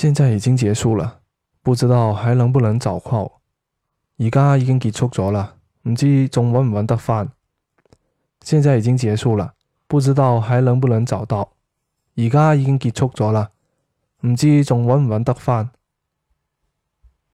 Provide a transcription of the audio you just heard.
现在已经结束啦，不知道还能不能找到。而家已经结束咗啦，唔知仲稳唔稳得翻。现在已经结束啦，不知道还能不能找到。而家已经结束咗啦，唔知仲稳唔稳得翻。